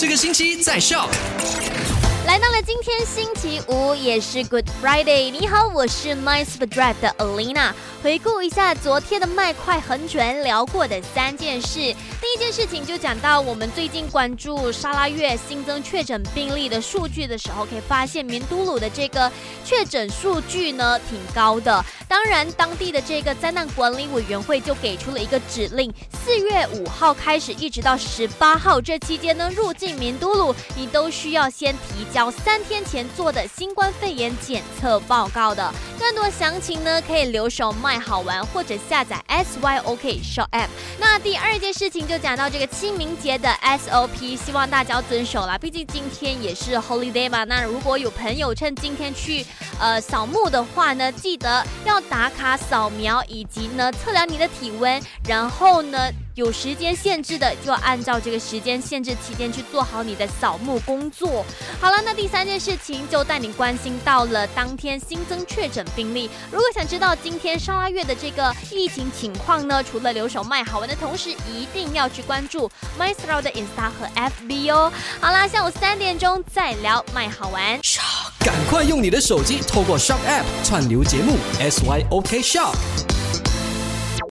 这个星期在 Shop。来到了今天星期五，也是 Good Friday。你好，我是 My Super Drive 的 Alina。回顾一下昨天的麦快很准聊过的三件事。第一件事情就讲到我们最近关注沙拉月新增确诊病例的数据的时候，可以发现明都鲁的这个确诊数据呢挺高的。当然，当地的这个灾难管理委员会就给出了一个指令：四月五号开始，一直到十八号这期间呢，入境明都鲁，你都需要先提交。三天前做的新冠肺炎检测报告的，更多详情呢，可以留守麦好玩或者下载 SYOK Shop App。那第二件事情就讲到这个清明节的 SOP，希望大家遵守啦，毕竟今天也是 Holiday 嘛。那如果有朋友趁今天去呃扫墓的话呢，记得要打卡扫描以及呢测量你的体温，然后呢。有时间限制的，就要按照这个时间限制期间去做好你的扫墓工作。好了，那第三件事情就带你关心到了当天新增确诊病例。如果想知道今天沙拉月的这个疫情情况呢，除了留守卖好玩的同时，一定要去关注 MyStyle 的 Insta 和 FB 哦。好啦，下午三点钟再聊卖好玩。赶快用你的手机透过 Shop App 串流节目 SYOK Shop。